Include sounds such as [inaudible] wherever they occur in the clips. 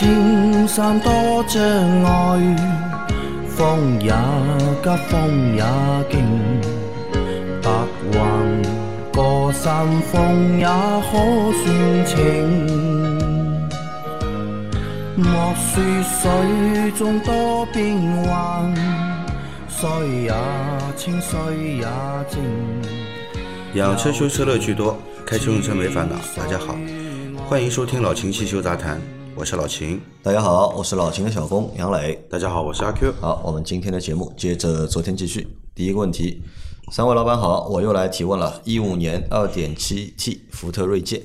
莫说青山多障碍，风也急，风也劲，白云过山峰也可算情。莫说水中多变幻，水也清，水也静。养车修车乐趣多，开车用车没烦恼。大家好，欢迎收听老秦汽修杂谈，我是老秦。大家好，我是老秦的小工杨磊。大家好，我是阿 Q。好，我们今天的节目接着昨天继续。第一个问题，三位老板好，我又来提问了。一五年二点七 T 福特锐界，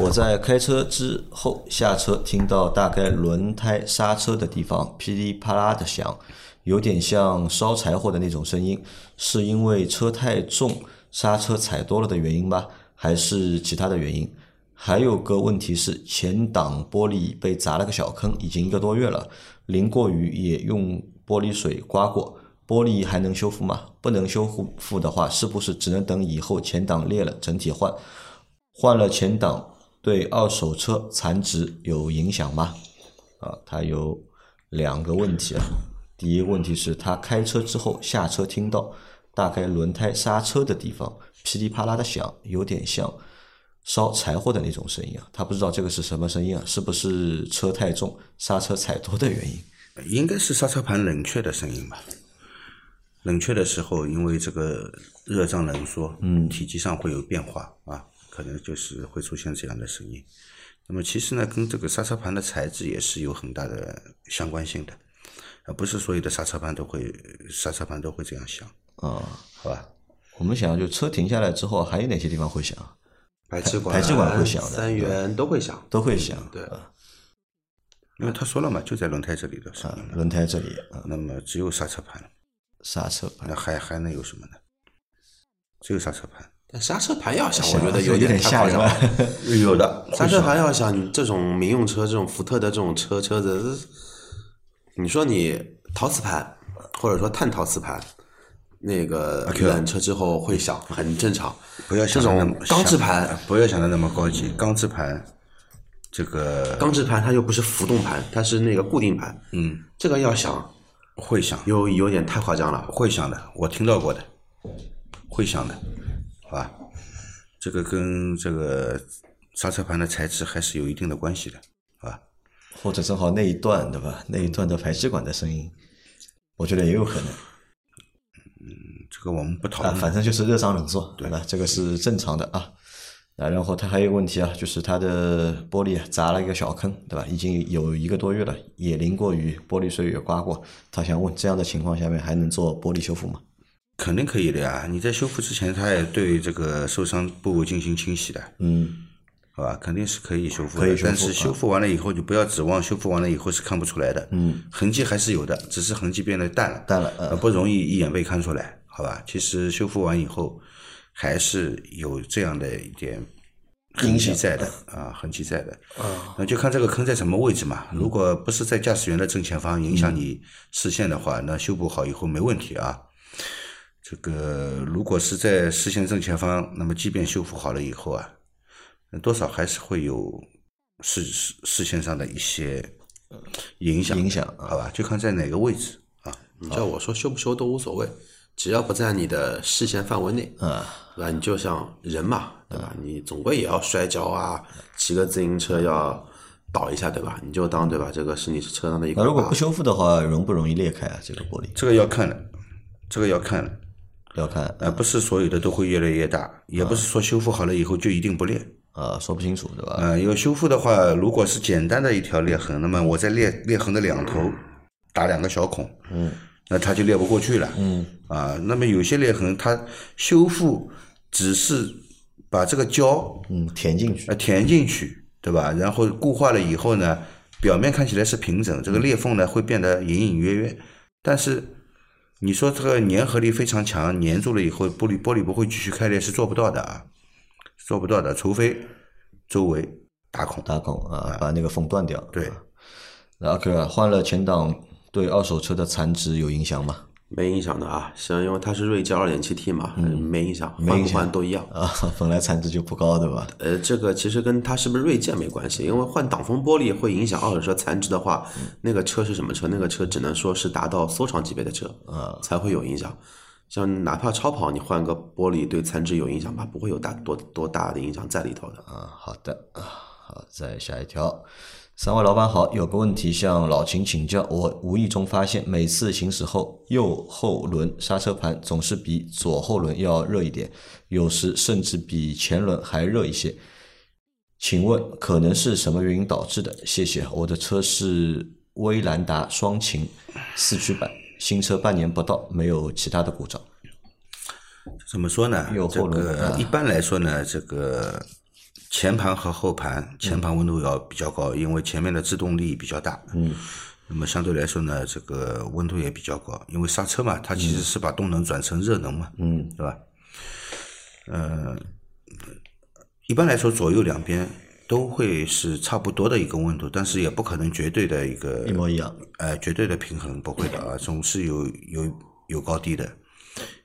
我在开车之后下车，听到大概轮胎刹车的地方噼里啪啦的响，有点像烧柴火的那种声音，是因为车太重，刹车踩多了的原因吗？还是其他的原因？还有个问题是，前挡玻璃被砸了个小坑，已经一个多月了，淋过雨也用玻璃水刮过，玻璃还能修复吗？不能修复的话，是不是只能等以后前挡裂了整体换？换了前挡对二手车残值有影响吗？啊，它有两个问题啊。第一个问题是他开车之后下车听到大概轮胎刹车的地方噼里啪啦的响，有点像烧柴火的那种声音啊。他不知道这个是什么声音啊，是不是车太重刹车踩多的原因？应该是刹车盘冷却的声音吧。冷却的时候，因为这个热胀冷缩，嗯，体积上会有变化啊，可能就是会出现这样的声音。那么其实呢，跟这个刹车盘的材质也是有很大的相关性的，啊，不是所有的刹车盘都会刹车盘都会这样响啊。好吧？我们想，就车停下来之后，还有哪些地方会响？排气管、排气管会响的三元都会响，都会响。对啊因为他说了嘛，就在轮胎这里的声啊，。轮胎这里啊，那么只有刹车盘，刹车盘那还还能有什么呢？只有刹车盘。但刹车盘要响，我觉得有点太夸张吓人。[laughs] 有的刹车盘要响，你这种民用车，这种福特的这种车车子，你说你陶瓷盘或者说碳陶瓷盘，那个 Q 冷车之后会响，很正常。不要这种想那么钢制盘，不要想的那么高级。钢制盘，这个钢制盘它又不是浮动盘，它是那个固定盘，嗯这个要响会响，有有点太夸张了。会响的，我听到过的，会响的，好吧？这个跟这个刹车盘的材质还是有一定的关系的，好吧？或者正好那一段对吧？那一段的排气管的声音，我觉得也有可能这个我们不讨啊。论。反正就是热胀冷缩，对吧？这个是正常的啊。啊，然后它还有问题啊，就是它的玻璃啊砸了一个小坑，对吧？已经有一个多月了，也淋过雨，玻璃水也刮过。他想问，这样的情况下面还能做玻璃修复吗？肯定可以的呀！你在修复之前，他也对这个受伤部位进行清洗的，嗯，好吧？肯定是可以修复的，可以修复但是修复完了以后，就不要指望修复完了以后是看不出来的，嗯，痕迹还是有的，只是痕迹变得淡了，淡了嗯呃不容易一眼被看出来，好吧？其实修复完以后，还是有这样的一点痕迹在的啊，痕迹在的，啊，那就看这个坑在什么位置嘛。如果不是在驾驶员的正前方，影响你视线的话，那修补好以后没问题啊。这个如果是在视线正前方，那么即便修复好了以后啊，那多少还是会有视视视线上的一些影响，影响啊好吧？就看在哪个位置啊。你叫我说修不修都无所谓，只要不在你的视线范围内，啊，对吧？你就像人嘛，对吧？你总归也要摔跤啊，骑个自行车要倒一下，对吧？你就当对吧？这个是你车上的一个那如果不修复的话，容不容易裂开啊？这个玻璃这个要看的，这个要看的，要看呃，不是所有的都会越来越大，也不是说修复好了以后就一定不裂。啊，说不清楚对吧？呃，有修复的话，如果是简单的一条裂痕，那么我在裂裂痕的两头打两个小孔，嗯，那它就裂不过去了，嗯，啊，那么有些裂痕它修复只是把这个胶嗯，填进去呃填进去，对吧？然后固化了以后呢，表面看起来是平整，这个裂缝呢会变得隐隐约约，但是你说这个粘合力非常强，粘住了以后玻璃玻璃不会继续开裂是做不到的啊，是做不到的，除非周围打孔。打孔啊，把那个缝断掉。对啊，那 OK 啊，换了前挡对二手车的残值有影响吗？没影响的啊，像因为它是锐界二点七 T 嘛，没影响，换不嗯没影响换都一样。啊，[laughs] 本来残值就不高，对吧？呃，这个其实跟它是不是锐界没关系，因为换挡风玻璃会影响二手车残值的话，那个车是什么车？那个车只能说是达到收藏级别的车，啊才会有影响。像哪怕超跑，你换个玻璃对残值有影响吧？不会有大多多大的影响在里头的。啊，好的啊，好，再下一条。三位老板好，有个问题向老秦请教。我无意中发现，每次行驶后，右后轮刹车盘总是比左后轮要热一点，有时甚至比前轮还热一些。请问可能是什么原因导致的？谢谢。我的车是威兰达双擎四驱版，新车半年不到，没有其他的故障。怎么说呢？这个啊一般来说呢，这个前盘和后盘，前盘温度要比较高，因为前面的制动力比较大。嗯。那么相对来说呢，这个温度也比较高，因为刹车嘛，它其实是把动能转成热能嘛。嗯。对吧？呃，一般来说，左右两边都会是差不多的一个温度，但是也不可能绝对的一个一模一样。呃，绝对的平衡不会的啊，总是有有有高低的，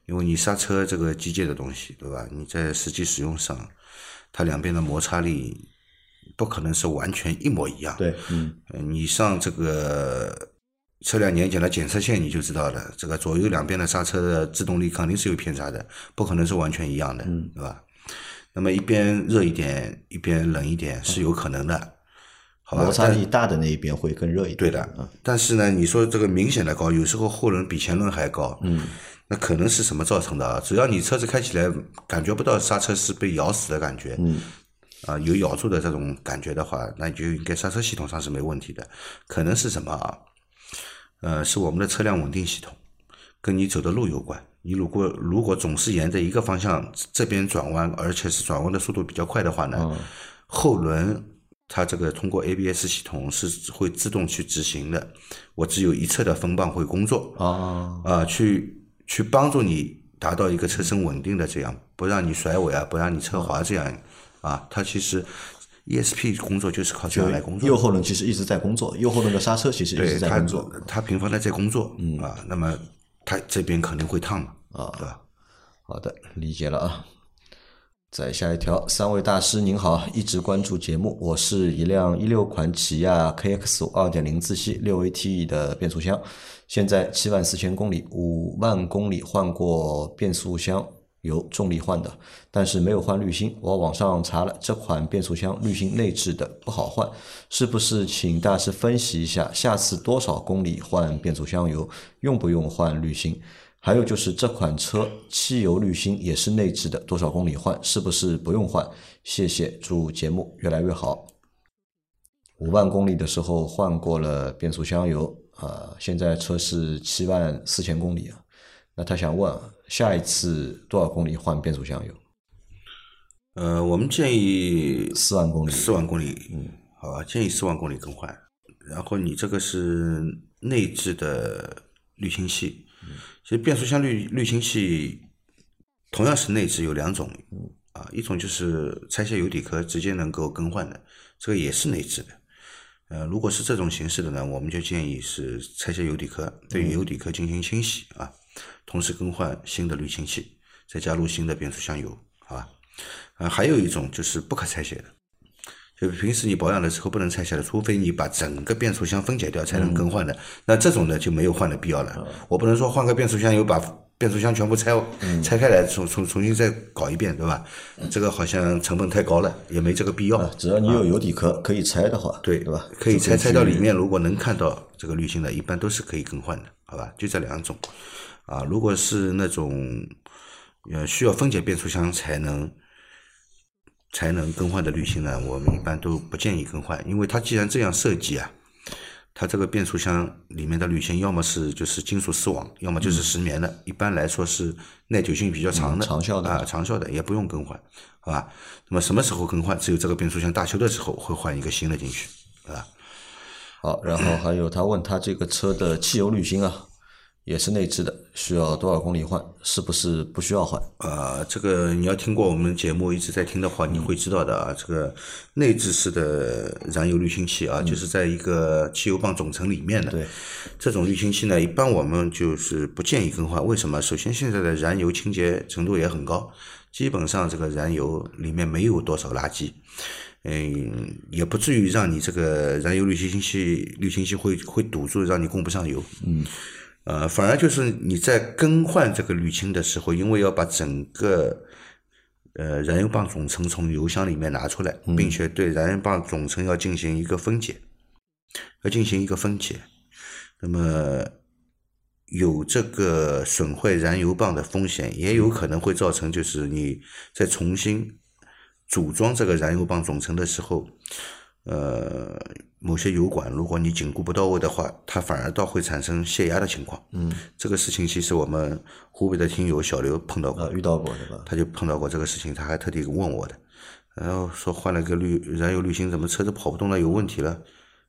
因为你刹车这个机械的东西，对吧？你在实际使用上，它两边的摩擦力不可能是完全一模一样。对，嗯，呃，你上这个车辆年检的检测线你就知道了，这个左右两边的刹车的制动力肯定是有偏差的，不可能是完全一样的，对吧？那么一边热一点，一边冷一点是有可能的，好吧？摩擦力大的那一边会更热一点。对的，但是呢，你说这个明显的高，有时候后轮比前轮还高，嗯，那可能是什么造成的啊？只要你车子开起来感觉不到刹车是被咬死的感觉，嗯，啊，有咬住的这种感觉的话，那就应该刹车系统上是没问题的。可能是什么啊？呃，是我们的车辆稳定系统，跟你走的路有关。你如果如果总是沿着一个方向这边转弯，而且是转弯的速度比较快的话呢，后轮它这个通过 ABS 系统是会自动去执行的，我只有一侧的风棒会工作啊，啊、去去帮助你达到一个车身稳定的这样，不让你甩尾啊，不让你侧滑这样啊，它其实 ESP 工作就是靠这样来工作。右后轮其实一直在工作，右后轮的刹车其实一直在工作。，它频繁的在工作，嗯啊，那么它这边肯定会烫嘛，啊，对吧？好的，理解了啊。再下一条，三位大师您好，一直关注节目。我是一辆一六款起亚 KX 五二点零自吸六 AT 的变速箱，现在七万四千公里，五万公里换过变速箱油，重力换的，但是没有换滤芯。我网上查了，这款变速箱滤芯内置的不好换，是不是请大师分析一下，下次多少公里换变速箱油，用不用换滤芯？还有就是这款车汽油滤芯也是内置的，多少公里换？是不是不用换？谢谢，祝节目越来越好。五万公里的时候换过了变速箱油啊、现在车是七万四千公里啊。那他想问，下一次多少公里换变速箱油？呃，我们建议四万公里。四万公里，嗯，好吧，建议四万公里更换。然后你这个是内置的滤清器，其实变速箱滤滤清器同样是内置有两种，啊，一种就是拆卸油底壳直接能够更换的，这个也是内置的。呃，如果是这种形式的呢，我们就建议是拆卸油底壳，对油底壳进行清洗啊，同时更换新的滤清器，再加入新的变速箱油，好吧？啊，还有一种就是不可拆卸的，就平时你保养的时候不能拆下来，除非你把整个变速箱分解掉才能更换的。那这种呢就没有换的必要了。我不能说换个变速箱油把变速箱全部拆、拆开来重重重新再搞一遍，对吧？这个好像成本太高了，也没这个必要。只要你有油底壳可以拆的话，对对吧？可以拆拆到里面，如果能看到这个滤芯的，一般都是可以更换的，好吧？就这两种，啊，如果是那种呃需要分解变速箱才能才能更换的滤芯呢，我们一般都不建议更换，因为它既然这样设计啊，它这个变速箱里面的滤芯要么是就是金属丝网，要么就是石棉的，一般来说是耐久性比较长的，嗯长效的啊，长效的也不用更换，好吧？那么什么时候更换？只有这个变速箱大修的时候会换一个新的进去，啊？好，然后还有他问他这个车的汽油滤芯啊，也是内置的，需要多少公里换？是不是不需要换？啊，这个你要听过我们节目一直在听的话，你会知道的啊。这个内置式的燃油滤清器啊，就是在一个汽油泵总成里面的。对，这种滤清器呢，一般我们就是不建议更换。为什么？首先，现在的燃油清洁程度也很高，基本上这个燃油里面没有多少垃圾，嗯，也不至于让你这个燃油滤清器滤清器会会堵住，让你供不上油。嗯。呃，反而就是你在更换这个滤清的时候，因为要把整个呃燃油棒总成从油箱里面拿出来，并且对燃油棒总成要进行一个分解，要进行一个分解，那么有这个损坏燃油棒的风险，也有可能会造成就是你在重新组装这个燃油棒总成的时候。呃，某些油管，如果你紧固不到位的话，它反而倒会产生泄压的情况。嗯，这个事情其实我们湖北的听友小刘碰到过，遇到过对吧？他就碰到过这个事情，他还特地问我的，然后说换了个滤燃油滤芯，怎么车子跑不动了，有问题了？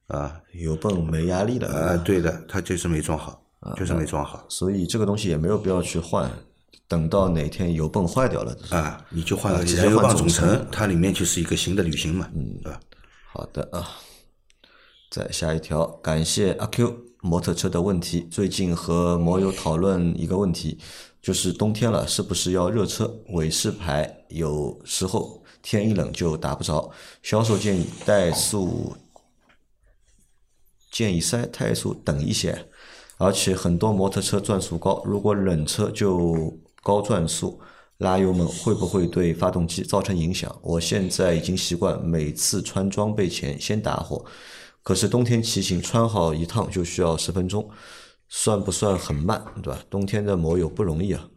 啊，油泵没压力了。啊，对的，他就是没装好，就是没装好。所以这个东西也没有必要去换，等到哪天油泵坏掉了啊，你就换油泵总成，它里面就是一个新的滤芯嘛，嗯，对吧？好的啊，再下一条，感谢阿 Q 摩托车的问题。最近和摩友讨论一个问题，就是冬天了，是不是要热车？尾示牌有时候天一冷就打不着。销售建议怠速，建议塞怠速等一些。而且很多摩托车转速高，如果冷车就高转速。拉油门会不会对发动机造成影响？我现在已经习惯每次穿装备前先打火，可是冬天骑行穿好一趟就需要十分钟，算不算很慢？对吧？冬天的摩友不容易啊。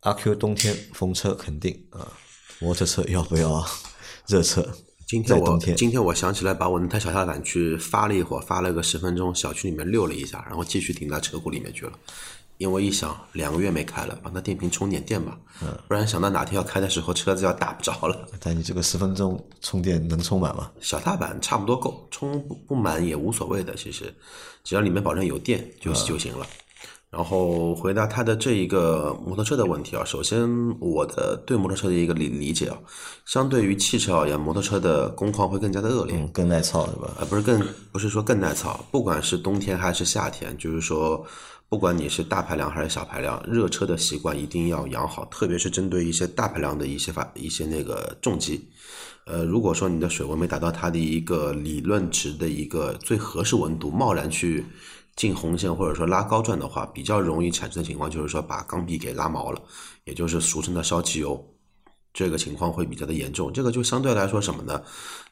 阿 Q 冬天风车肯定啊，摩托车要不要 [laughs] 热车？今天我今天我想起来把我那台小踏板去发了一会儿，发了个十分钟，小区里面溜了一下，然后继续停到车库里面去了。因为一想两个月没开了，帮他电瓶充点电吧，不然想到哪天要开的时候车子要打不着了。[laughs] 但你这个十分钟充电能充满吗？小踏板差不多够，充不满也无所谓的，其实只要里面保证有电就就行了。然后回答他的这一个摩托车的问题啊，首先我的对摩托车的一个理理解啊，相对于汽车而言，摩托车的工况会更加的恶劣，更耐操是吧？啊，不是更不是说更耐操，不管是冬天还是夏天，就是说。不管你是大排量还是小排量，热车的习惯一定要养好，特别是针对一些大排量的一些发一些那个重机。呃，如果说你的水温没达到它的一个理论值的一个最合适温度，贸然去进红线或者说拉高转的话，比较容易产生的情况就是说把缸壁给拉毛了，也就是俗称的烧机油，这个情况会比较的严重。这个就相对来说什么呢？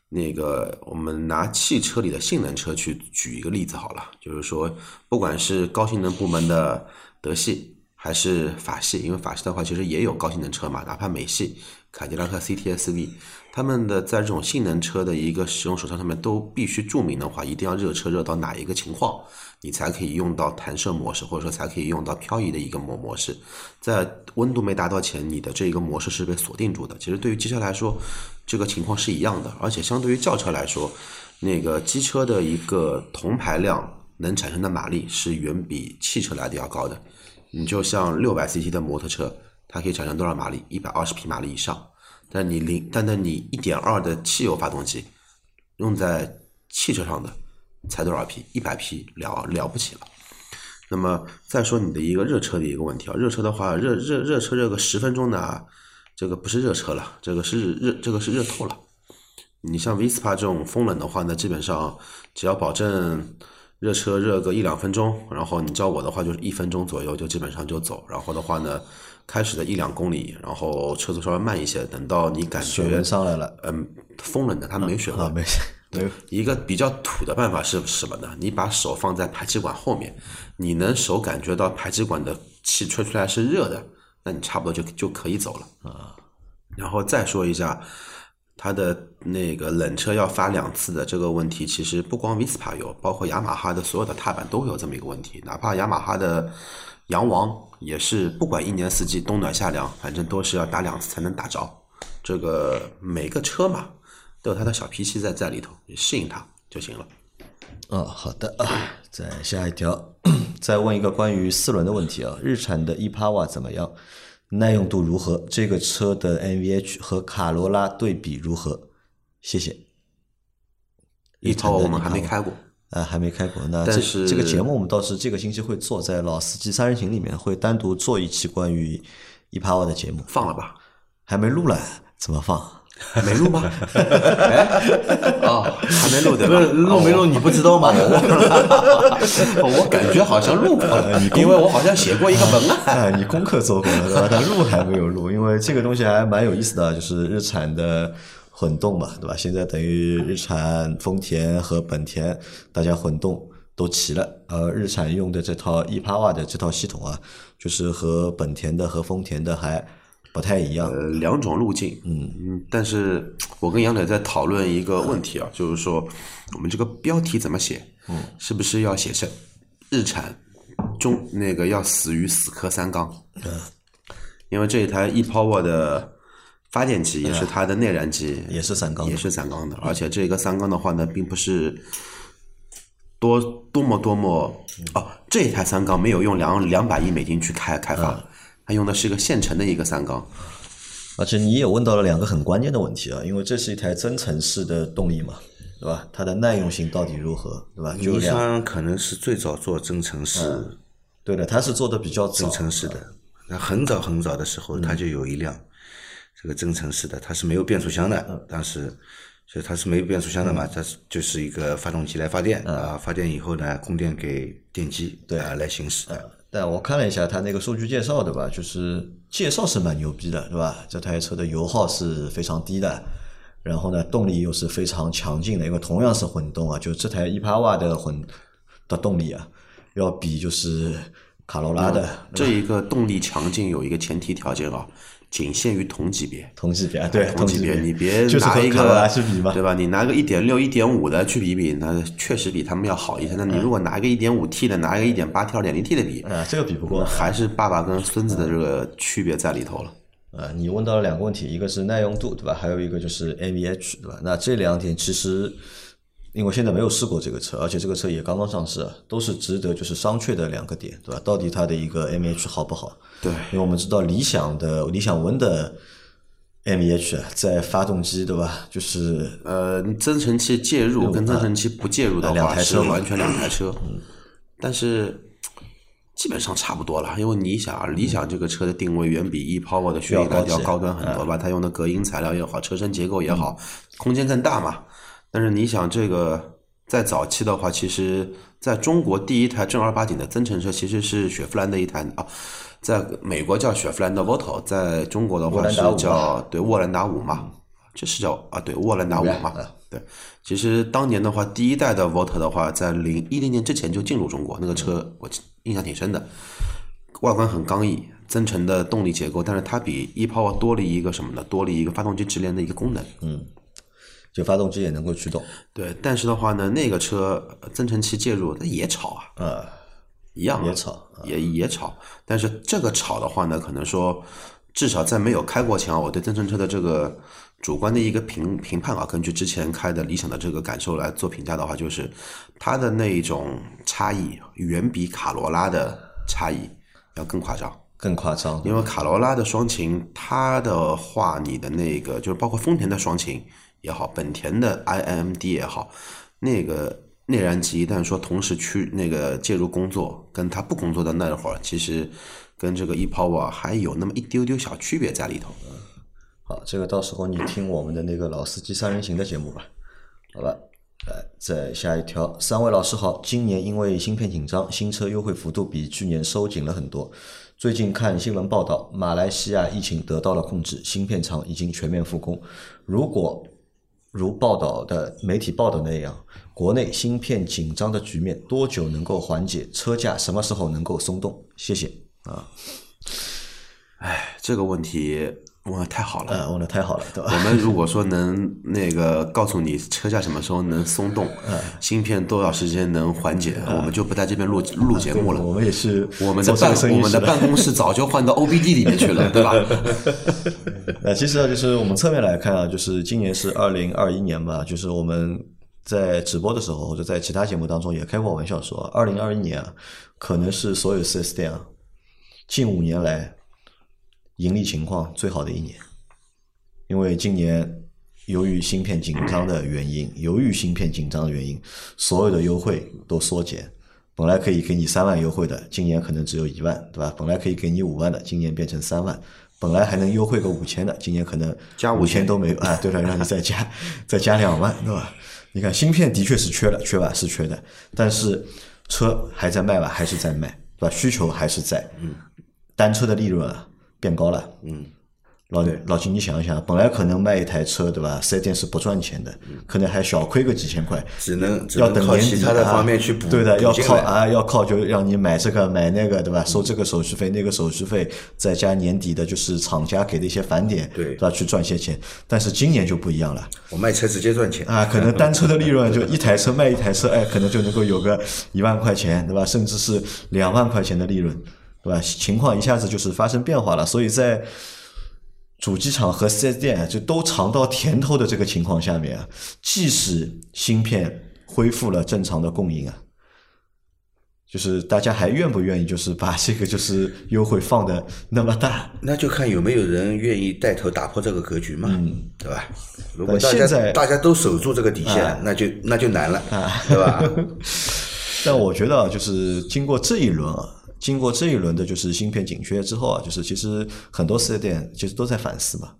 那个，我们拿汽车里的性能车去举一个例子好了，就是说，不管是高性能部门的德系还是法系，因为法系的话其实也有高性能车嘛，哪怕美系、凯迪拉克 CTS-V，他们的在这种性能车的一个使用手册上面都必须注明的话，一定要热车热到哪一个情况。你才可以用到弹射模式，或者说才可以用到漂移的一个模模式，在温度没达到前，你的这一个模式是被锁定住的。其实对于机车来说，这个情况是一样的，而且相对于轿车来说，那个机车的一个同排量能产生的马力是远比汽车来的要高的。你就像六百 CT 的摩托车，它可以产生多少马力？一百二十匹马力以上。但你零，但但你一点二的汽油发动机用在汽车上的。才多少匹？一百匹了了不起了。那么再说你的一个热车的一个问题啊，热车的话，热热热车热个十分钟呢，这个不是热车了，这个是热这个是热透了。你像 Vespa 这种风冷的话呢，基本上只要保证热车热个一两分钟，然后你照我的话就是一分钟左右就基本上就走。然后的话呢，开始的一两公里，然后车速稍微慢一些，等到你感觉水温上来了，嗯，风冷的它没水温，没水。一个比较土的办法是什么呢？你把手放在排气管后面，你能手感觉到排气管的气吹出来是热的，那你差不多就就可以走了啊。然后再说一下，它的那个冷车要发两次的这个问题，其实不光 Vespa 有，包括雅马哈的所有的踏板都有这么一个问题。哪怕雅马哈的洋王也是，不管一年四季冬暖夏凉，反正都是要打两次才能打着。这个每个车嘛。都有他的小脾气在在里头，你适应它就行了。哦，好的啊，再下一条，再问一个关于四轮的问题啊，日产的 e-POWER 怎么样？耐用度如何？这个车的 NVH 和卡罗拉对比如何？谢谢。一超我们还没开过，啊，还没开过。那这这个节目我们倒是这个星期会做，在老司机三人行里面会单独做一期关于 e-POWER 的节目。放了吧？还没录了，怎么放？没录吗？[laughs] 哦，还没录对吧？录没录你不知道吗？[laughs] 我感觉好像录过了，因为我好像写过一个文案。你功课做过了对吧？但录还没有录，因为这个东西还蛮有意思的，就是日产的。混动嘛，对吧？现在等于日产、丰田和本田，大家混动都齐了。呃日产用的这套 e-POWER 的这套系统啊，就是和本田的和丰田的还不太一样。呃，两种路径。嗯嗯。但是我跟杨磊在讨论一个问题啊，就是说我们这个标题怎么写？嗯，是不是要写成日产中那个要死于死磕三缸？嗯，因为这一台 e-POWER 的。发电机也是它的内燃机，也是三缸，也是三缸的。而且这个三缸的话呢，并不是多多么多么哦，这一台三缸没有用两两百亿美金去开开发，它用的是一个现成的一个三缸。而且你也问到了两个很关键的问题啊，因为这是一台增程式的动力嘛，对吧？它的耐用性到底如何，对吧？尼桑可能是最早做增程式，对的，它是做的比较早增程式的。那很早很早的时候，它就有一辆。这个增程式的，它是没有变速箱的，当时，所以它是没有变速箱的嘛，它是就是一个发动机来发电啊，发电以后呢，供电给电机对啊来行驶。但我看了一下它那个数据介绍，的吧？就是介绍是蛮牛逼的，对吧？这台车的油耗是非常低的，然后呢，动力又是非常强劲的，因为同样是混动啊，就这台一帕瓦的混的动力啊，要比就是卡罗拉的这一个动力强劲有一个前提条件啊。仅限于同级别，同级别啊，对，同级别，你别 [laughs] 拿一个，对吧？你拿个一点六、一点五的去比比，那确实比他们要好一些。那你如果拿一个一点五 T 的，拿一个一点八 T、二点零 T 的比，啊，这个比不过，还是爸爸跟孙子的这个区别在里头了。啊，你问到了两个问题，一个是耐用度，对吧？还有一个就是 NVH，对吧？那这两点其实。因为现在没有试过这个车，而且这个车也刚刚上市，都是值得就是商榷的两个点，对吧？到底它的一个 M H 好不好？对，因为我们知道理想的理想 ONE 的 M H 在发动机，对吧？就是呃，增程器介入跟增程器不介入的话是完全两台车，但是基本上差不多了。因为你想啊，理想这个车的定位远比 e Power 的轩逸要高端很多吧？它用的隔音材料也好，车身结构也好，空间更大嘛。但是你想，这个在早期的话，其实在中国第一台正儿八经的增程车其实是雪佛兰的一台啊，在美国叫雪佛兰的 Volto，在中国的话是叫对沃兰达五嘛，这是叫啊对沃兰达五嘛，对，其实当年的话，第一代的 Volto 的话，在零一零年之前就进入中国，那个车我印象挺深的，外观很刚毅，增程的动力结构，但是它比 ePower 多了一个什么呢？多了一个发动机直连的一个功能，嗯。就发动机也能够驱动，对，但是的话呢，那个车增程器介入，它也吵啊，呃，一样也吵，也也吵。但是这个吵的话呢，可能说，至少在没有开过前啊，我对增程车的这个主观的一个评评判啊，根据之前开的理想的这个感受来做评价的话，就是它的那一种差异远比卡罗拉的差异要更夸张，更夸张。因为卡罗拉的双擎，它的话，你的那个就是包括丰田的双擎。也好，本田的 iMD 也好，那个内燃机一旦说同时去那个介入工作，跟它不工作的那会儿，其实跟这个 ePower 还有那么一丢丢小区别在里头。好，这个到时候你听我们的那个老司机三人行的节目吧。好吧，来再下一条，三位老师好，今年因为芯片紧张，新车优惠幅度比去年收紧了很多。最近看新闻报道，马来西亚疫情得到了控制，芯片厂已经全面复工。如果如报道的媒体报道那样，国内芯片紧张的局面多久能够缓解？车价什么时候能够松动？谢谢啊！哎，这个问题。问的太好了，问的太好了，对吧？我们如果说能那个告诉你车架什么时候能松动，芯片多少时间能缓解，我们就不在这边录录节目了。我们也是，我们的办我们的办公室早就换到 OBD 里面去了，[laughs] 对吧？那其实啊，就是我们侧面来看啊，就是今年是二零二一年吧，就是我们在直播的时候或者在其他节目当中也开过玩笑说，二零二一年啊，可能是所有四 S 店啊近五年来盈利情况最好的一年，因为今年由于芯片紧张的原因，由于芯片紧张的原因，所有的优惠都缩减。本来可以给你三万优惠的，今年可能只有一万，对吧？本来可以给你五万的，今年变成三万。本来还能优惠个五千的，今年可能加五千都没有啊。对了，让你再加 [laughs] 再加两万，对吧？你看芯片的确是缺了，缺吧是缺的，但是车还在卖吧，还是在卖，对吧？需求还是在，嗯，单车的利润啊变高了，嗯。老老金，你想一想，本来可能卖一台车，对吧？四 S 店是不赚钱的，可能还小亏个几千块，只能要等年底其他的啊方面去补，对的，要靠啊，要靠就让你买这个买那个，对吧？收这个手续费，那个手续费，再加年底的就是厂家给的一些返点，对吧？去赚些钱。但是今年就不一样了我卖车直接赚钱啊，可能单车的利润就 [laughs] 一台车卖一台车，哎，可能就能够有个一万块钱，对吧？甚至是两万块钱的利润，对吧？情况一下子就是发生变化了，所以在主机厂和四 S 店就都尝到甜头的这个情况下面啊，即使芯片恢复了正常的供应啊，就是大家还愿不愿意，就是把这个就是优惠放的那么大？那就看有没有人愿意带头打破这个格局嘛，对吧？如果现在家大家都守住这个底线，那就那就难了，啊对吧？[laughs] 但我觉得啊，就是经过这一轮啊，经过这一轮的就是芯片紧缺之后啊，就是其实很多四 S 店其实都在反思嘛，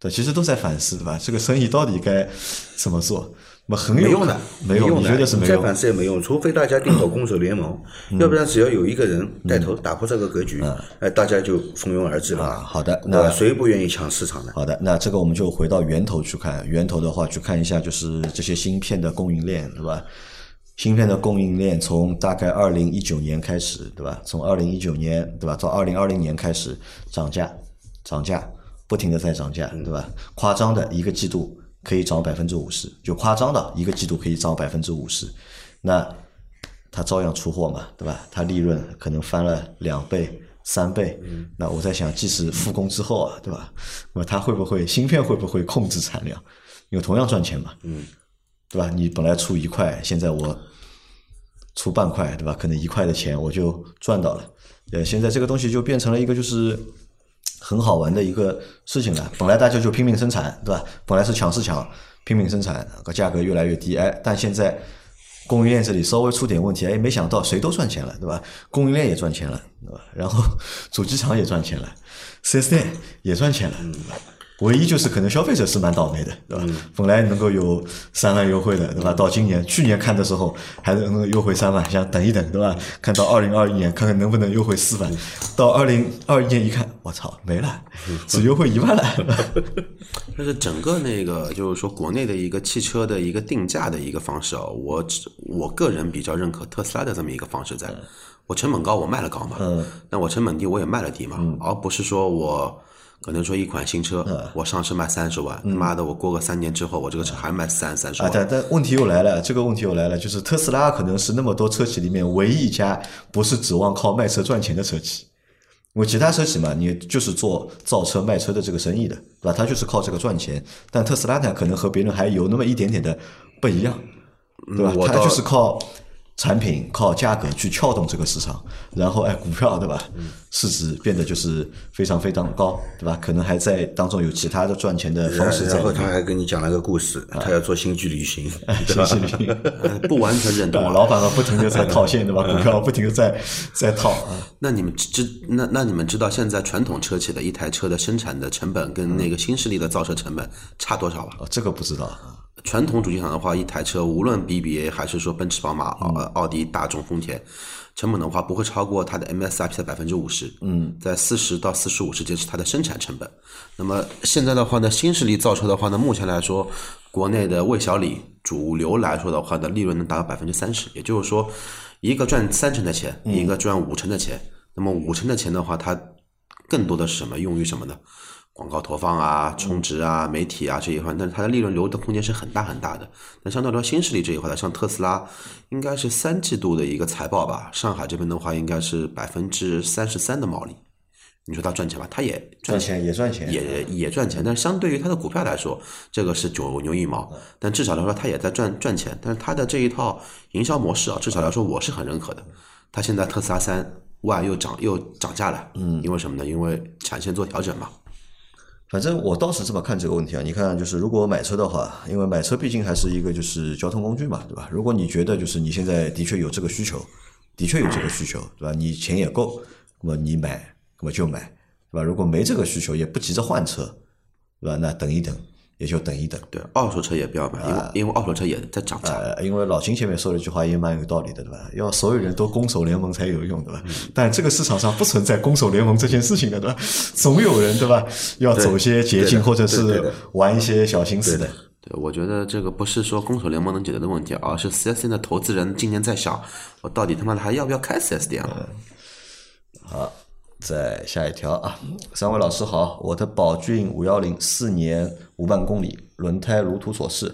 对，其实都在反思，对吧？这个生意到底该怎么做？那么很有没用的，没，用的，你觉得是没再用的？反思也没用，除非大家定好攻守联盟，要不然只要有一个人带头打破这个格局，哎，大家就蜂拥而至了。啊好的那谁不愿意抢市场呢？好的，那这个我们就回到源头去看。源头的话，去看一下就是这些芯片的供应链，对吧？芯片的供应链从大概二零一九年开始，对吧？从二零一九年，对吧？到二零二零年开始涨价，涨价，不停的在涨价，对吧？夸张的一个季度可以涨百分之五十，就夸张的一个季度可以涨百分之五十，那它照样出货嘛，对吧？它利润可能翻了两倍、三倍。那我在想，即使复工之后啊，对吧？那么它会不会芯片会不会控制产量？因为同样赚钱嘛，嗯，对吧？你本来出一块，现在我出半块，对吧？可能一块的钱我就赚到了。呃，现在这个东西就变成了一个就是很好玩的一个事情了。本来大家就拼命生产，对吧？本来是抢是抢，拼命生产，个价格越来越低，哎，但现在供应链这里稍微出点问题，哎，没想到谁都赚钱了，对吧？供应链也赚钱了，对吧？然后主机厂也赚钱了，4S 店也赚钱了。唯一就是可能消费者是蛮倒霉的，对吧？本来能够有三万优惠的，对吧？到今年去年看的时候还能够优惠三万，想等一等，对吧？看到二零二一年看看能不能优惠四万，到二零二一年一看，我操，没了，[laughs] 只优惠一万了。[laughs] 但是整个那个就是说国内的一个汽车的一个定价的一个方式啊，我只我个人比较认可特斯拉的这么一个方式在，我成本高我卖了高嘛，嗯，那我成本低我也卖了低嘛，而不是说我可能说一款新车我上市卖三十万，妈的我过个三年之后我这个车还卖三三十啊，万，但但问题又来了，这个问题又来了，就是特斯拉可能是那么多车企里面唯一一家不是指望靠卖车赚钱的车企。因为其他车企嘛，你就是做造车卖车的这个生意的，对吧？它就是靠这个赚钱。但特斯拉呢，可能和别人还有那么一点点的不一样，对吧？它就是靠产品、靠价格去撬动这个市场，然后哎，股票对吧？市值变得就是非常非常高，对吧？可能还在当中有其他的赚钱的方式在然后他。还跟你讲了个故事，啊他要做星际旅行，[laughs] 星际旅行不完全认同。老板啊不停的在套现，对吧？股票不停的在在套啊。那你们知那那你们知道现在传统车企的一台车的生产的成本跟那个新势力的造车成本差多少吧？哦，这个不知道啊。传统主机厂的话，一台车无论 BBA 还是说奔驰、宝马、奥奥迪、大众、丰田，成本的话不会超过它的 MSRP 的百分之五十。嗯，在四十到四十五之间是它的生产成本。那么现在的话呢，新势力造车的话呢，目前来说，国内的魏小李主流来说的话呢，利润能达到百分之三十，也就是说，一个赚三成的钱，一个赚五成的钱。那么五成的钱的话，它更多的是什么？用于什么呢？广告投放啊、充值啊、媒体啊这一块，但是它的利润留的空间是很大很大的。那相对来说，新势力这一块呢，像特斯拉，应该是三季度的一个财报吧，上海这边的话应该是百分之三十三的毛利，你说它赚钱吧，它也赚钱钱也赚钱，也也赚钱，但是相对于它的股票来说，这个是九牛一毛。但至少来说，它也在赚赚钱。但是它的这一套营销模式啊，至少来说我是很认可的。它现在特斯拉三万又涨又涨价了，嗯，因为什么呢？因为产线做调整嘛。反正我倒是这么看这个问题啊，你看，就是如果买车的话，因为买车毕竟还是一个就是交通工具嘛，对吧？如果你觉得就是你现在的确有这个需求，的确有这个需求，对吧？你钱也够，那么你买，那么就买，对吧？如果没这个需求，也不急着换车，对吧？那等一等，也就等一等。对，二手车也不要买，因为因为二手车也在涨价。呃，因为老秦前面说了一句话也蛮有道理的，对吧？要所有人都攻守联盟才有用，对吧？但这个市场上不存在攻守联盟这件事情的，对吧？总有人，对吧？要走些捷径，或者是玩一些小心思的。对，我觉得这个不是说攻守联盟能解决的问题，而是四 S 店的投资人今年在想，我到底他妈的还要不要开四 S 店了？好，再下一条啊，三位老师好，我的宝骏五幺零四年五万公里，轮胎如图所示，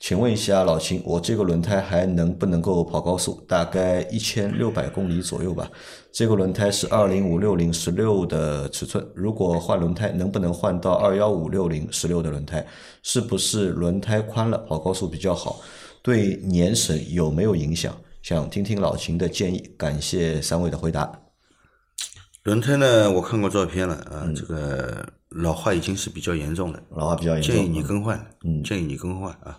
请问一下老秦，我这个轮胎还能不能够跑高速？大概一千六百公里左右吧。这个轮胎是二零五六零十六的尺寸，如果换轮胎，能不能换到二幺五六零十六的轮胎？是不是轮胎宽了跑高速比较好？对年审有没有影响？想听听老秦的建议，感谢三位的回答。轮胎呢，我看过照片了啊，这个老化已经是比较严重的，老化比较严重，建议你更换，嗯。建议你更换啊。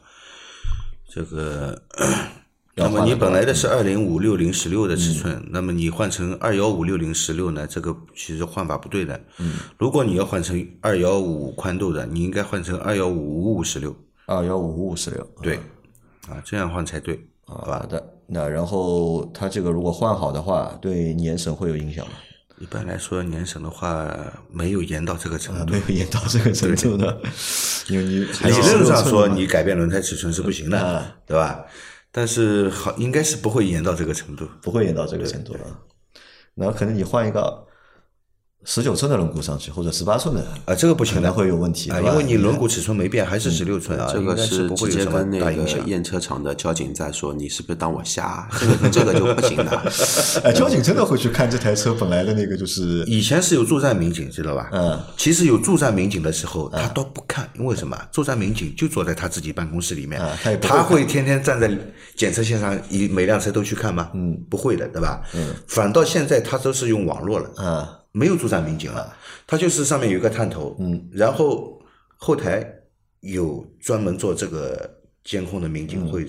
这个，那么你本来的是二零五六零十六的尺寸，那么你换成二幺五六零十六呢，这个其实换法不对的。嗯，如果你要换成二幺五宽度的，你应该换成二幺五五五十六，二幺五五五十六，对，啊，这样换才对，好吧？好的，那然后它这个如果换好的话，对年审会有影响吗？一般来说，年审的话没有严到这个程啊，度没。有严到这个程度的，[laughs] 因为你理论上16寸嘛说你改变轮胎尺寸是不行的啊，对吧？但是好，应该是不会严到这个程度。不会严到这个程度啊。然后可能你换一个十九寸的轮毂上去，或者十八寸的啊，这个不行的，可能会有问题，啊，因为你轮毂尺寸没变，还是十六寸啊，这个是不直会有什么接跟那个大影响。验车厂的交警在说，你是不是当我瞎？[laughs] 这个这个就不行了。[laughs] 哎，交警真的会去看这台车本来的那个就是以前是有驻站民警，知道吧？嗯，其实有驻站民警的时候，他都不看，因为什么？驻站民警就坐在他自己办公室里面啊他，不会他会天天站在检测线上，一每辆车都去看吗？嗯，不会的，对吧？嗯，反倒现在他都是用网络了，啊，没有驻站民警了，他就是上面有一个探头，嗯，然后后台有专门做这个监控的民警会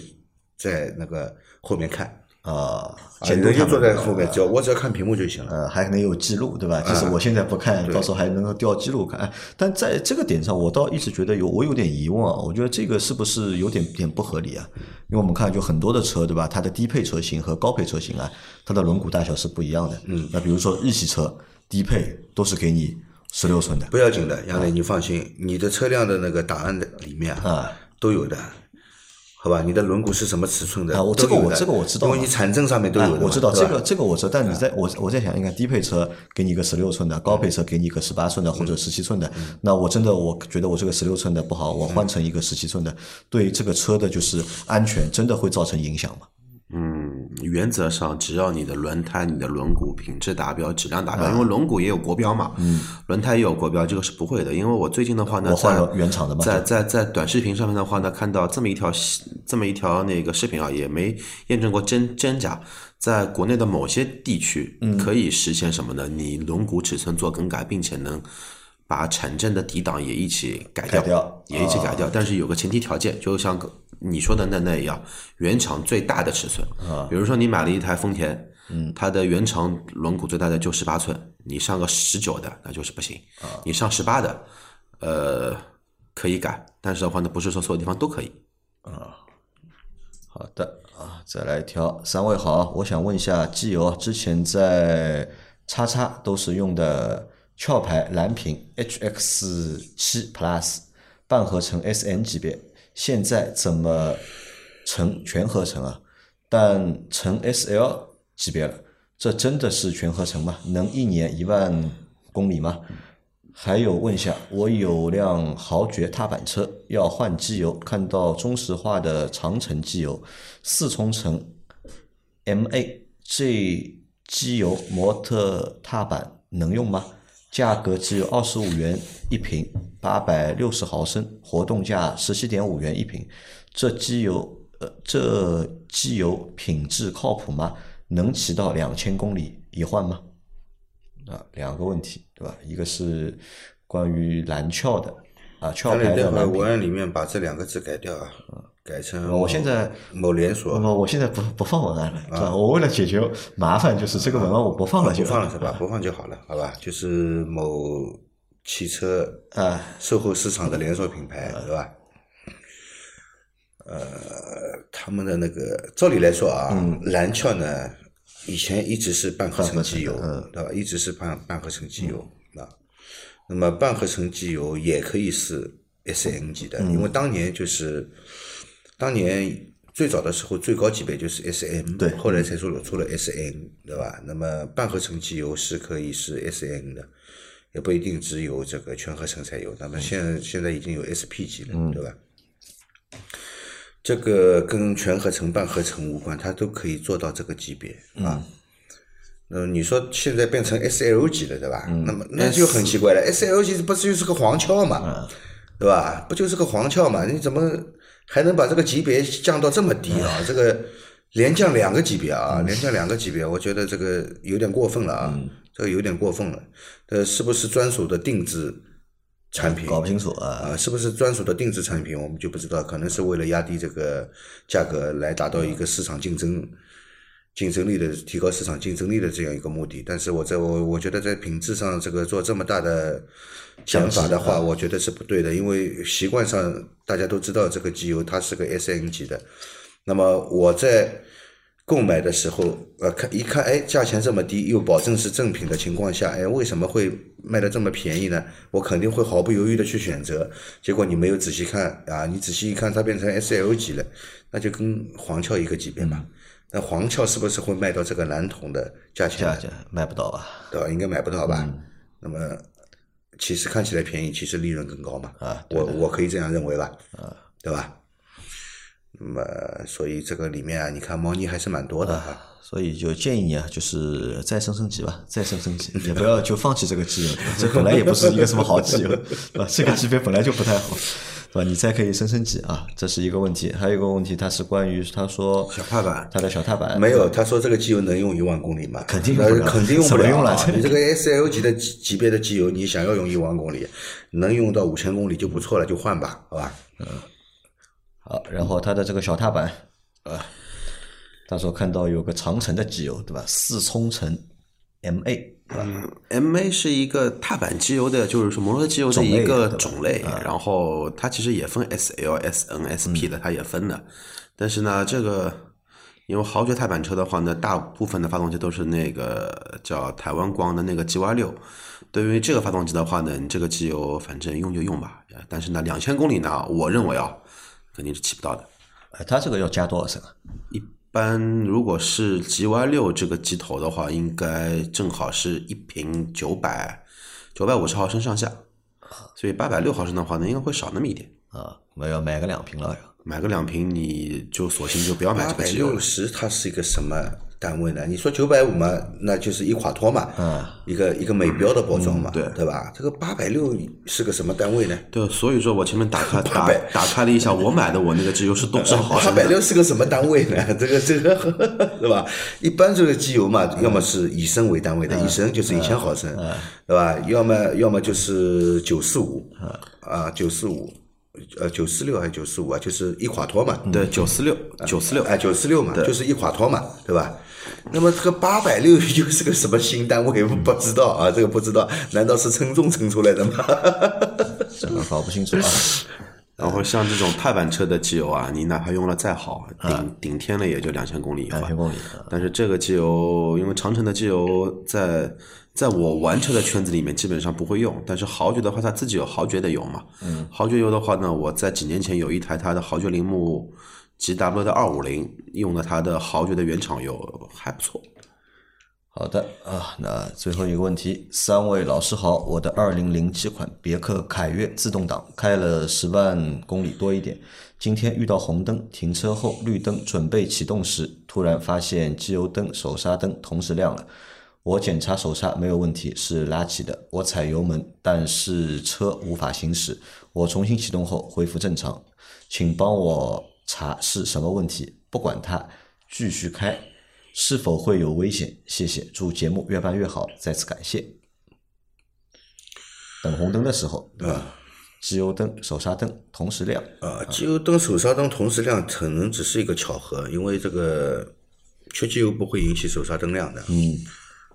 在那个后面看，啊，人就坐在后面，只要我只要看屏幕就行了。呃，还能有记录，对吧？即使我现在不看，到时候还能够调记录看。哎但在这个点上，我倒一直觉得有我有点疑问啊。我觉得这个是不是有点点不合理啊？因为我们看就很多的车，对吧？它的低配车型和高配车型啊，它的轮毂大小是不一样的。嗯，那比如说日系车低配都是给你十六寸的，不要紧的，杨磊，你放心，你的车辆的那个档案的里面啊都有的，好吧？你的轮毂是什么尺寸的？啊我这个我这个我知道因为你产证上面都有我知道这个这个我知道，但你在我我在想，应该低配车给你一个十六寸的，高配车给你一个十八寸的或者十七寸的，那我真的我觉得我这个十六寸的不好，我换成一个十七寸的，对这个车的就是安全真的会造成影响吗？嗯，原则上只要你的轮胎、你的轮毂品质达标、质量达标，因为轮毂也有国标嘛，嗯，轮胎也有国标，这个是不会的。因为我最近的话呢，在原厂的嘛在在在短视频上面的话呢，看到这么一条这么一条那个视频啊，也没验证过真真假。在国内的某些地区，可以实现什么呢？你轮毂尺寸做更改，并且能把产证的底档也一起改掉，改掉也一起改掉。但是有个前提条件，就像你说的那那一样，原厂最大的尺寸啊，比如说你买了一台丰田，嗯，它的原厂轮毂最大的就十八寸，你上个十九的那就是不行，你上十八的，呃，可以改，但是的话呢，不是说所有地方都可以。啊好的啊，再来一条，三位好，我想问一下机油，之前在叉叉都是用的壳牌蓝瓶 HX 七 Plus 半合成 SN 级别，现在怎么成全合成啊？但成 SL 级别了，这真的是全合成吗？能一年一万公里吗？还有问一下，我有辆豪爵踏板车要换机油，看到中石化的长城机油四冲程 MA 这机油摩托踏板能用吗？价格只有二十五元一瓶，八百六十毫升，活动价十七点五元一瓶。这机油呃，这机油品质靠谱吗？能骑到两千公里一换吗？啊，两个问题，对吧？一个是关于蓝壳的啊，壳牌的蓝瓶文案里面把这两个字改掉啊，改成我现在某连锁我我现在不不放文案了，对吧？我为了解决麻烦，就是这个文案我不放了就不放了是吧？不放就好了，好吧？就是某汽车啊，售后市场的连锁品牌，对吧？呃，他们的那个照理来说啊，蓝壳呢，以前一直是半合成机油，对吧？一直是半半合成机油啊。那么半合成机油也可以是 SNG 的，因为当年就是当年最早的时候最高级别就是 S M，对后来才出了出了 S N，对吧？那么半合成机油是可以是 S N 的，也不一定只有这个全合成才有，那么现在现在已经有 S P 级了，对吧？这个跟全合成、半合成无关，它都可以做到这个级别啊。那你说现在变成 S L 级了，对吧？那么那就很奇怪了，S L 级不是就是个黄壳嘛，对吧？不就是个黄壳嘛？你怎么还能把这个级别降到这么低啊？这个连降两个级别啊，连降两个级别，我觉得这个有点过分了啊，这个有点过分了。呃，是不是专属的定制产品？搞不清楚啊。啊，是不是专属的定制产品，我们就不知道，可能是为了压低这个价格，来达到一个市场竞争竞争力的提高市场竞争力的这样一个目的。但是我在我我觉得在品质上这个做这么大的想法的话，我觉得是不对的，因为习惯上大家都知道这个机油它是个 S N 级的，那么我在购买的时候，呃，看一看，哎，价钱这么低，又保证是正品的情况下，哎，为什么会卖的这么便宜呢？我肯定会毫不犹豫的去选择。结果你没有仔细看啊，你仔细一看，它变成 S L 级了，那就跟黄壳一个级别嘛。那黄壳是不是会卖到这个蓝铜的价钱呢？价钱卖不到吧？对吧？应该买不到吧？嗯那么其实看起来便宜，其实利润更高嘛。啊我我可以这样认为吧？啊，对吧？那么所以这个里面啊，你看猫腻还是蛮多的啊。所以就建议你啊，就是再升升级吧，再升升级，也不要就放弃这个机油，对吧这本来也不是一个什么好机油，[laughs] 对吧？这个级别本来就不太好，对吧？你再可以升升级啊，这是一个问题。还有一个问题，它是关于他说小踏板他的小踏板没有，他说这个机油能用一万公里吗？肯定用不了肯定用不了 [laughs] 用了啊。你这个 S L 级的级级别的机油，你想要用一万公里，能用到五千公里就不错了，就换吧，好吧？嗯好，然后它的这个小踏板，啊，他说看到有个长城的机油，对吧？四冲程 MA，对吧？M A 是一个踏板机油的，就是说摩托车机油的一个种种类，然后它其实也分 S L、S N、S P 的，它也分的。但是呢，这个因为豪爵踏板车的话呢，大部分的发动机都是那个叫台湾光的那个 G Y 六。对于这个发动机的话呢，你这个机油反正用就用吧。但是呢，两千公里呢，我认为啊，肯定是起不到的。呃它这个要加多少升啊？一般如果是 G Y 六这个机头的话，应该正好是一瓶九百九百五十毫升上下，所以八百六毫升的话呢，应该会少那么一点。啊，我要买个两瓶了要。买个两瓶，你就索性就不要买这个机油了。六十它是一个什么单位呢？你说九百五嘛，那就是一垮脱嘛，一个一个美标的包装嘛，对对吧？这个八百六是个什么单位呢？对，所以说我前面打开 [laughs] 打800打开了一下，我买的我那个机油是多少毫八升八？百六是个什么单位呢？[laughs] 这个这个 [laughs] 对吧？一般这个机油嘛，要么是以升为单位的，以升就是一千毫升，对吧？要么要么就是九四五啊，九四五。呃，九四六还是九四五啊？就是一垮脱嘛，对，九四六，九四六，哎，九四六嘛，就是一垮脱嘛，对吧？那么这个八百六又是个什么新单位？不知道啊，这个不知道，难道是称重称出来的吗？这个搞不清楚啊。[laughs] 然后像这种踏板车的机油啊，你哪怕用了再好，顶顶天了也就两千公里。两千公里啊但是这个机油，因为长城的机油在在我玩车的圈子里面基本上不会用，但是豪爵的话，它自己有豪爵的油嘛。嗯。豪爵油的话呢，我在几年前有一台它的豪爵铃木 GW 的二五零，用了它的豪爵的原厂油，还不错。好的啊，那最后一个问题，三位老师好，我的二零零七款别克凯越自动挡开了十万公里多一点，今天遇到红灯，停车后绿灯准备启动时，突然发现机油灯、手刹灯同时亮了，我检查手刹没有问题，是拉起的。我踩油门，但是车无法行驶。我重新启动后恢复正常，请帮我查是什么问题。不管它，继续开，是否会有危险？谢谢，祝节目越办越好，再次感谢。等红灯的时候，对吧？机油灯、手刹灯同时亮，啊，机油灯、手刹灯同时亮，可能只是一个巧合，因为这个缺机油不会引起手刹灯亮的。嗯，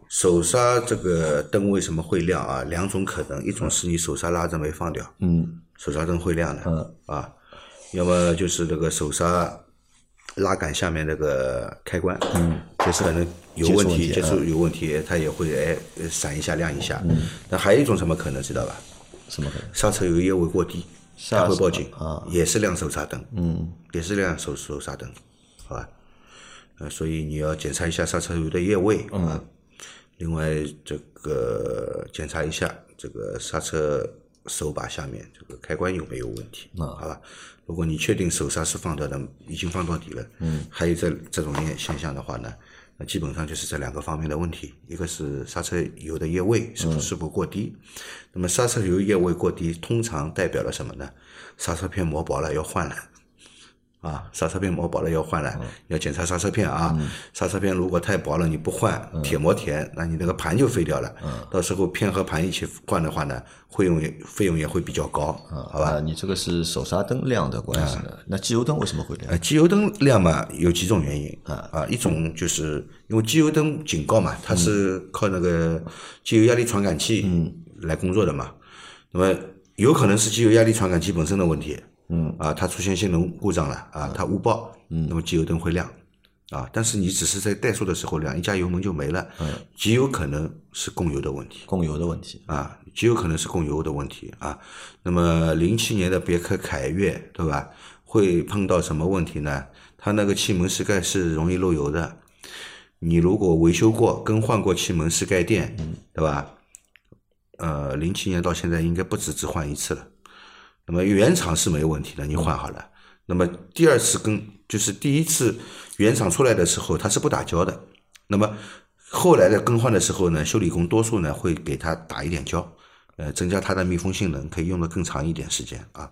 手刹这个灯为什么会亮啊？两种可能，一种是你手刹拉着没放掉，嗯，手刹灯会亮的，嗯啊，要么就是那个手刹拉杆下面那个开关，嗯，就是可能有问题，接接触有问题，它也会哎闪一下亮一下。嗯，那还有一种什么可能知道吧？什么可能？刹车油液位过低，它会报警啊，也是亮手刹灯，嗯，也是亮手手刹灯，好吧？呃，所以你要检查一下刹车油的液位啊。另外，这个检查一下这个刹车手把下面这个开关有没有问题，啊好吧？如果你确定手刹是放到的，已经放到底了，嗯，还有这这种现现象的话呢，那基本上就是这两个方面的问题，一个是刹车油的液位是不是否过低，那么刹车油液位过低，通常代表了什么呢？刹车片磨薄了要换了。啊，刹车片磨薄了要换了，要检查刹车片啊。刹车片如果太薄了，你不换，铁磨铁，那你那个盘就废掉了。到时候片和盘一起换的话呢，费用也费用也会比较高，好吧？啊，你这个是手刹灯亮的关系呢？那机油灯为什么会呃，亮？机油灯亮嘛，有几种原因啊啊，一种就是因为机油灯警告嘛，它是靠那个机油压力传感器来工作的嘛，那么有可能是机油压力传感器本身的问题，嗯啊，它出现性能故障了啊，它误报，嗯，那么机油灯会亮。啊，但是你只是在怠速的时候亮，一加油门就没了，嗯，极有可能是供油的问题，供油的问题。啊，极有可能是供油的问题啊。那么零七年的别克凯越，对吧？会碰到什么问题呢？它那个气门室盖是容易漏油的。你如果维修过、更换过气门室盖垫，对吧？呃，零七年到现在应该不止只换一次了。那么原厂是没问题的，你换好了。那么第二次更就是第一次原厂出来的时候，它是不打胶的。那么后来的更换的时候呢，修理工多数呢会给它打一点胶，呃，增加它的密封性能，可以用的更长一点时间啊。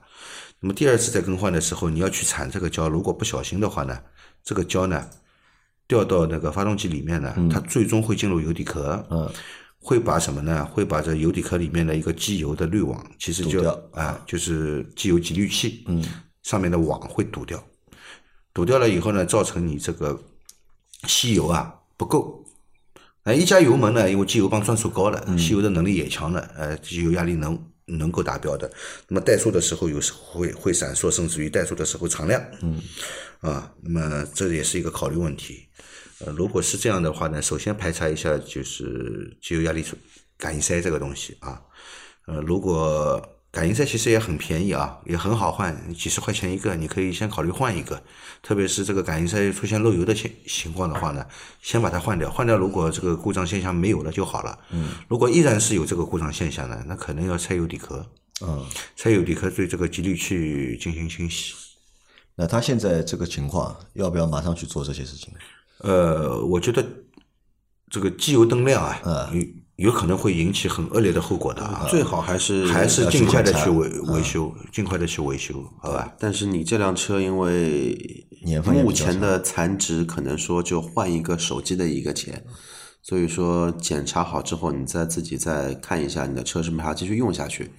那么第二次再更换的时候，你要去铲这个胶，如果不小心的话呢，这个胶呢掉到那个发动机里面呢，它最终会进入油底壳，嗯，会把什么呢？会把这油底壳里面的一个机油的滤网，其实就啊，就是机油集滤器，嗯，上面的网会堵掉，堵掉了以后呢，造成你这个吸油啊不够。哎，一加油门呢，因为机油泵转速高了，吸油的能力也强了，呃，机油压力能能够达标的。那么怠速的时候，有时候会会闪烁，甚至于怠速的时候常亮。嗯，啊，那么这也是一个考虑问题。呃，如果是这样的话呢，首先排查一下就是机油压力感应塞这个东西啊。呃，如果感应塞其实也很便宜啊，也很好换，几十块钱一个，你可以先考虑换一个。特别是这个感应塞出现漏油的情情况的话呢，先把它换掉。换掉，如果这个故障现象没有了就好了。嗯。如果依然是有这个故障现象呢，那可能要拆油底壳。嗯，拆油底壳对这个机滤器进行清洗。那他现在这个情况，要不要马上去做这些事情呢？呃，我觉得这个机油灯亮啊，有有可能会引起很恶劣的后果的啊。最好还是还是尽快的去去维维修，尽快的去维修，好吧？但是你这辆车因为年份目前的残值，可能说就换一个手机的一个钱，所以说检查好之后，你再自己再看一下你的车是不是还继续用下去。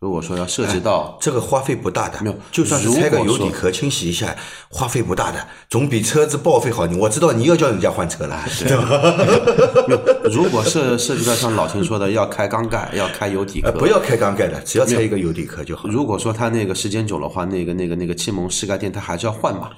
如果说要涉及到这个花费不大的，没有就算是拆个油底壳清洗一下，花费不大的，总比车子报废好。你我知道你要叫人家换车了，[laughs] 对吧？[laughs] 如果涉涉及到像老秦说的要开缸盖、要开油底壳，呃，不要开缸盖的，只要拆一个油底壳就好。如果说他那个时间久的话，那个那个那个气门室盖垫它还是要换嘛，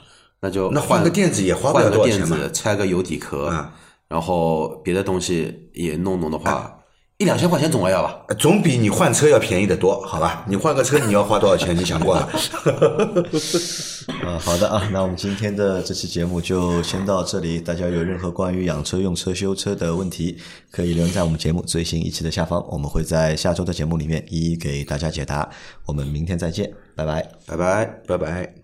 那就那换个垫子也花不了多少钱嘛子，拆个油底壳，啊然后别的东西也弄弄的话，一两千块钱总要吧？呃总比你换车要便宜的多，好吧？你换个车你要花多少钱？你想过吗？啊，[laughs] 好的啊，那我们今天的这期节目就先到这里。大家有任何关于养车、用车、修车的问题，可以留言在我们节目最新一期的下方，我们会在下周的节目里面一一给大家解答。我们明天再见，拜拜。拜拜。拜拜。